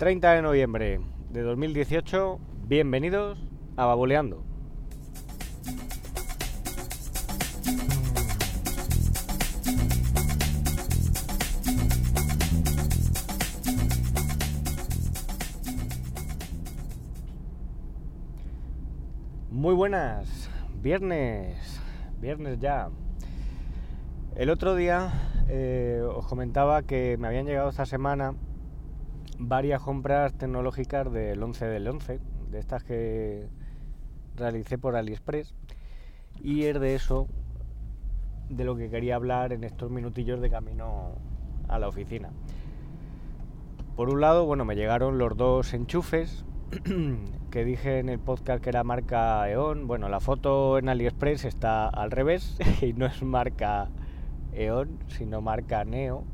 30 de noviembre de 2018, bienvenidos a Baboleando. Muy buenas, viernes, viernes ya. El otro día eh, os comentaba que me habían llegado esta semana varias compras tecnológicas del 11 del 11, de estas que realicé por AliExpress, y es de eso de lo que quería hablar en estos minutillos de camino a la oficina. Por un lado, bueno, me llegaron los dos enchufes que dije en el podcast que era marca EON. Bueno, la foto en AliExpress está al revés y no es marca EON, sino marca Neo.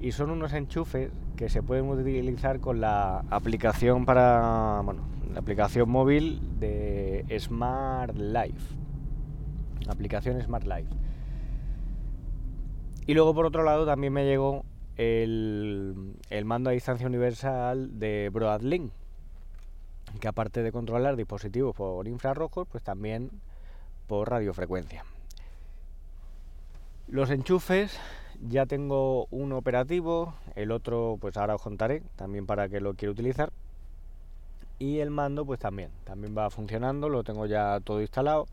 Y son unos enchufes que se pueden utilizar con la aplicación para, bueno, la aplicación móvil de Smart Life. Aplicación Smart Life. Y luego por otro lado también me llegó el, el mando a distancia universal de Broadlink, que aparte de controlar dispositivos por infrarrojos, pues también por radiofrecuencia. Los enchufes ya tengo uno operativo, el otro pues ahora os contaré también para que lo quiero utilizar. Y el mando pues también, también va funcionando, lo tengo ya todo instalado.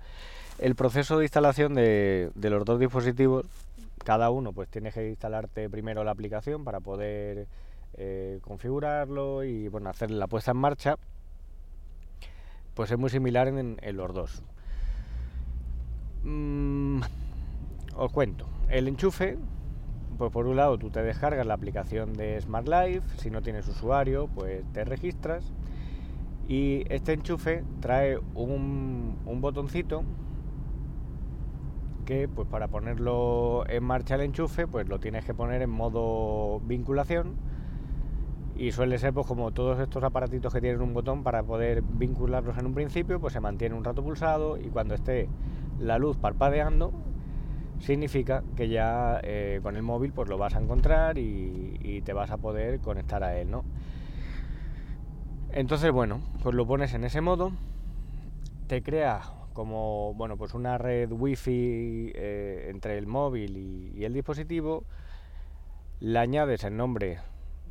El proceso de instalación de, de los dos dispositivos, cada uno pues tienes que instalarte primero la aplicación para poder eh, configurarlo y bueno hacer la puesta en marcha pues es muy similar en, los dos. Mm, os cuento. El enchufe, pues por un lado tú te descargas la aplicación de Smart Life, si no tienes usuario, pues te registras. Y este enchufe trae un, un botoncito que pues para ponerlo en marcha el enchufe pues lo tienes que poner en modo vinculación y suele ser pues como todos estos aparatitos que tienen un botón para poder vincularlos en un principio pues se mantiene un rato pulsado y cuando esté la luz parpadeando significa que ya eh, con el móvil pues lo vas a encontrar y, te vas a poder conectar a él ¿no? entonces bueno pues lo pones en ese modo te crea como bueno pues una red wifi eh, entre el móvil y, y el dispositivo le añades el nombre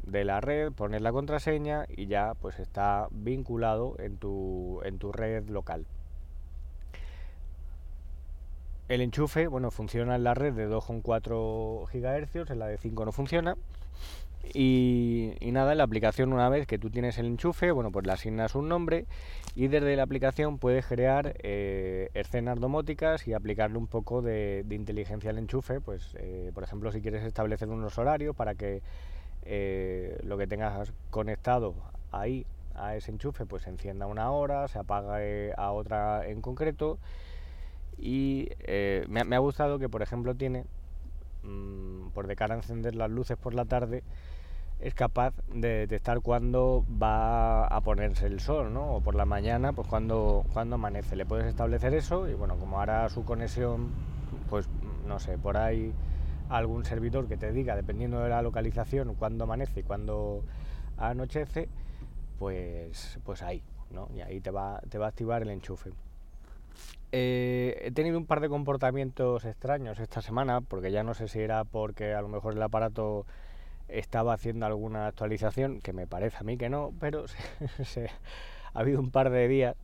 de la red, pones la contraseña y ya pues está vinculado en tu, en tu red local. El enchufe, bueno, funciona en la red de 2,4 GHz, en la de 5 no funciona. Y, nada, en la aplicación una vez que tú tienes el enchufe, bueno, pues le asignas un nombre y desde la aplicación puedes crear eh, escenas domóticas y aplicarle un poco de, inteligencia al enchufe, pues eh, por ejemplo si quieres establecer unos horarios para que eh, lo que tengas conectado ahí a ese enchufe pues se encienda una hora, se apaga a otra en concreto y eh, me, ha gustado que por ejemplo tiene mm, por de cara a encender las luces por la tarde es capaz de detectar cuándo va a ponerse el sol, ¿no? O por la mañana, pues cuando, cuando amanece. Le puedes establecer eso y bueno, como hará su conexión, pues no sé, por ahí algún servidor que te diga, dependiendo de la localización, cuándo amanece y cuándo anochece, pues, pues ahí, ¿no? Y ahí te va, te va a activar el enchufe. Eh, he tenido un par de comportamientos extraños esta semana, porque ya no sé si era porque a lo mejor el aparato estaba haciendo alguna actualización, que me parece a mí que no, pero ha habido un par de días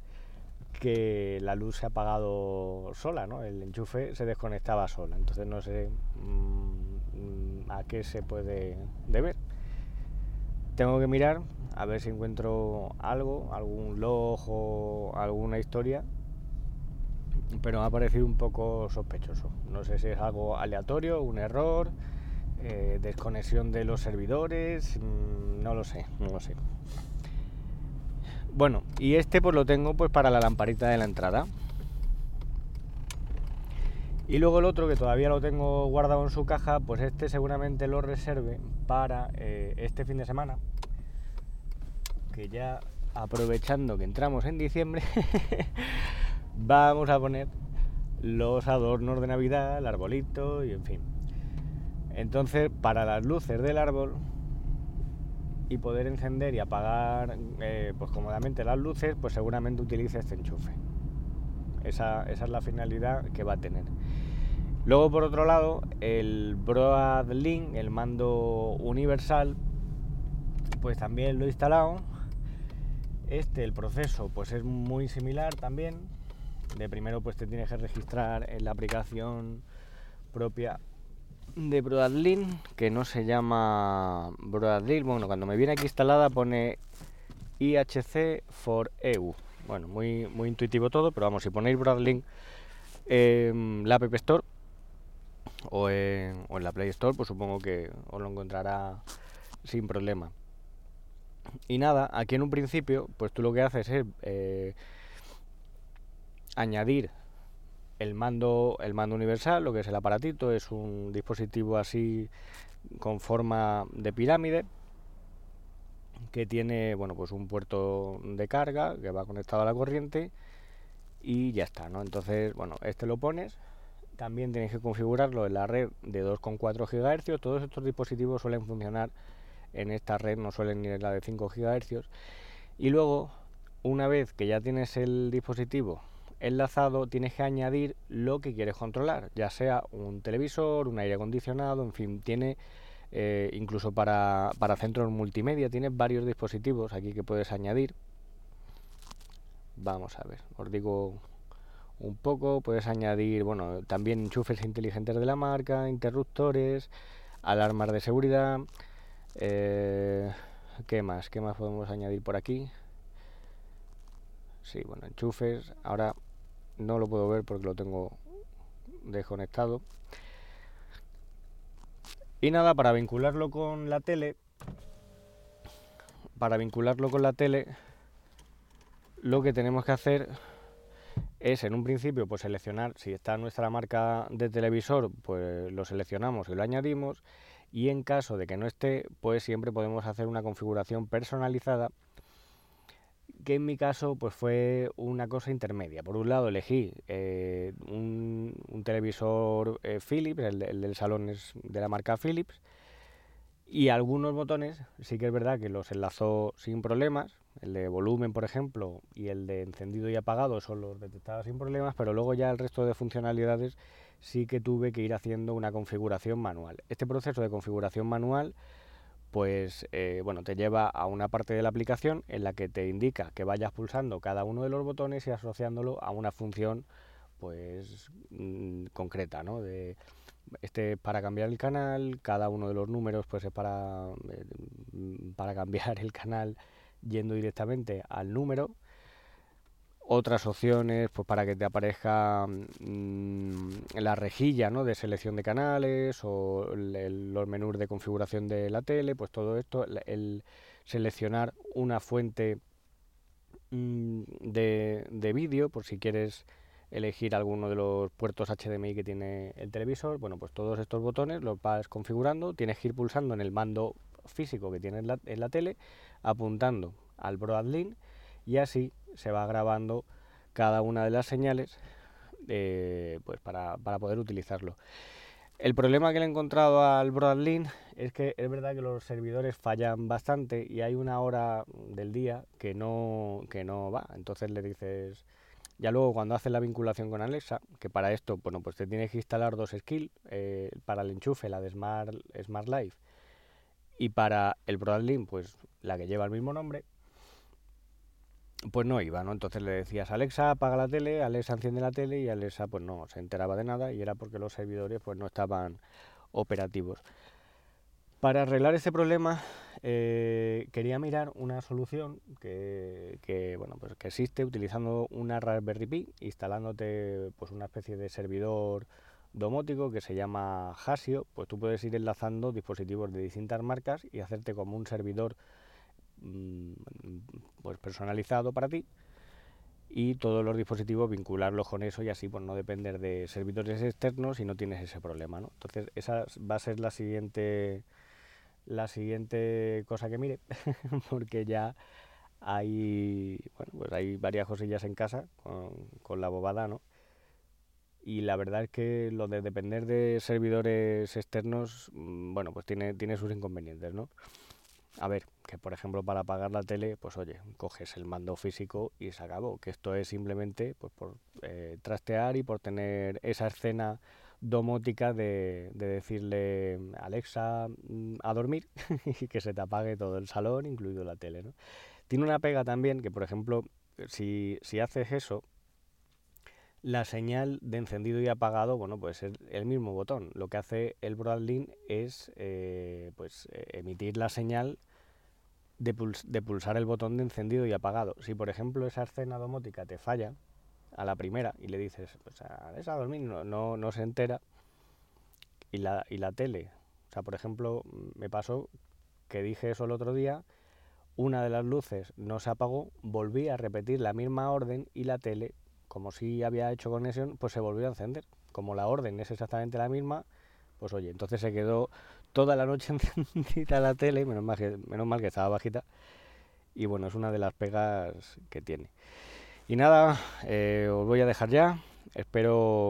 que la luz se ha apagado sola, ¿no? El enchufe se desconectaba sola, entonces no sé mm, a qué se puede deber. Tengo que mirar a ver si encuentro algo, algún log o alguna historia, pero me ha parecido un poco sospechoso. No sé si es algo aleatorio, un error, eh, desconexión de los servidores, mm, no lo sé, no lo sé. Bueno, y este pues lo tengo pues para la lamparita de la entrada. Y luego el otro que todavía lo tengo guardado en su caja, pues este seguramente lo reserve para eh, este fin de semana. Que ya aprovechando que entramos en diciembre, vamos a poner los adornos de Navidad, el arbolito y en fin. Entonces, para las luces del árbol, y poder encender y apagar eh, pues cómodamente las luces, pues seguramente utilice este enchufe. Esa, es la finalidad que va a tener. Luego, por otro lado, el Broadlink, el mando universal, pues también lo he instalado. Este, el proceso, pues es muy similar también. De primero, pues te tienes que registrar en la aplicación propia de Broadlink, que no se llama Broadlink. Bueno, cuando me viene aquí instalada pone IHC for EU. Bueno, muy, muy intuitivo todo, pero vamos, si ponéis Broadlink en la App Store o en, o en la Play Store, pues supongo que os lo encontrará sin problema. Y nada, aquí en un principio, pues tú lo que haces es eh, añadir el mando, el mando universal, lo que es el aparatito, es un dispositivo así con forma de pirámide que tiene bueno pues un puerto de carga que va conectado a la corriente y ya está, ¿no? Entonces, bueno, este lo pones, también tienes que configurarlo en la red de 2,4 GHz, todos estos dispositivos suelen funcionar en esta red, no suelen ir en la de 5 GHz. Y luego, una vez que ya tienes el dispositivo enlazado tienes que añadir lo que quieres controlar, ya sea un televisor, un aire acondicionado, en fin, tiene eh, incluso para, para centros multimedia, tiene varios dispositivos aquí que puedes añadir. Vamos a ver, os digo un poco, puedes añadir, bueno, también enchufes inteligentes de la marca, interruptores, alarmas de seguridad, eh, ¿qué más? ¿Qué más podemos añadir por aquí? Sí, bueno, enchufes. Ahora no lo puedo ver porque lo tengo desconectado. Y nada, para vincularlo con la tele, para vincularlo con la tele, lo que tenemos que hacer es en un principio pues seleccionar si está nuestra marca de televisor, pues lo seleccionamos y lo añadimos y en caso de que no esté, pues siempre podemos hacer una configuración personalizada que en mi caso pues fue una cosa intermedia. Por un lado elegí eh, un, televisor eh, Philips, el, del salón es de la marca Philips, y algunos botones sí que es verdad que los enlazó sin problemas, el de volumen por ejemplo y el de encendido y apagado son los detectados sin problemas, pero luego ya el resto de funcionalidades sí que tuve que ir haciendo una configuración manual. Este proceso de configuración manual pues eh, bueno, te lleva a una parte de la aplicación en la que te indica que vayas pulsando cada uno de los botones y asociándolo a una función pues mm, concreta, ¿no? De, este para cambiar el canal, cada uno de los números pues es para, eh, para cambiar el canal yendo directamente al número otras opciones pues para que te aparezca mm, la rejilla ¿no? de selección de canales o los menús de configuración de la tele, pues todo esto, el, seleccionar una fuente mm, de, de vídeo por si quieres elegir alguno de los puertos HDMI que tiene el televisor, bueno pues todos estos botones los vas configurando, tienes que ir pulsando en el mando físico que tienes en la, en la tele, apuntando al Broadlink y así se va grabando cada una de las señales eh, pues para, poder utilizarlo. El problema que le he encontrado al Broadlink es que es verdad que los servidores fallan bastante y hay una hora del día que no, que no va. Entonces le dices, ya luego cuando haces la vinculación con Alexa, que para esto, bueno, pues te tienes que instalar dos skills, eh, para el enchufe, la de Smart, Smart Life, y para el Broadlink, pues la que lleva el mismo nombre, pues no iba, ¿no? Entonces le decías, Alexa, apaga la tele, Alexa enciende la tele y Alexa pues no se enteraba de nada y era porque los servidores pues no estaban operativos. Para arreglar este problema eh, quería mirar una solución que, bueno, pues que existe utilizando una Raspberry Pi, instalándote pues una especie de servidor domótico que se llama Hasio, pues tú puedes ir enlazando dispositivos de distintas marcas y hacerte como un servidor pues personalizado para ti y todos los dispositivos vincularlos con eso y así pues no depender de servidores externos y no tienes ese problema ¿no? entonces esa va a ser la siguiente la siguiente cosa que mire porque ya hay bueno pues hay varias cosillas en casa con, con la bobada no y la verdad es que lo de depender de servidores externos mm, bueno pues tiene tiene sus inconvenientes no a ver, que por ejemplo para apagar la tele, pues oye, coges el mando físico y se acabó. Que esto es simplemente pues por eh, trastear y por tener esa escena domótica de, de decirle Alexa mm, a dormir y que se te apague todo el salón, incluido la tele, ¿no? Tiene una pega también que, por ejemplo, si, si haces eso, la señal de encendido y apagado, bueno, pues es el mismo botón. Lo que hace el Broadlink es eh, pues, eh, emitir la señal de, puls de, pulsar el botón de encendido y apagado. Si, por ejemplo, esa escena domótica te falla a la primera y le dices, pues a esa dormir, no, no, no, se entera, y la, y la tele, o sea, por ejemplo, me pasó que dije eso el otro día, una de las luces no se apagó, volví a repetir la misma orden y la tele como si había hecho conexión, pues se volvió a encender. Como la orden es exactamente la misma, pues oye, entonces se quedó toda la noche encendida la tele, menos mal que, menos mal que estaba bajita. Y bueno, es una de las pegas que tiene. Y nada, eh, os voy a dejar ya. Espero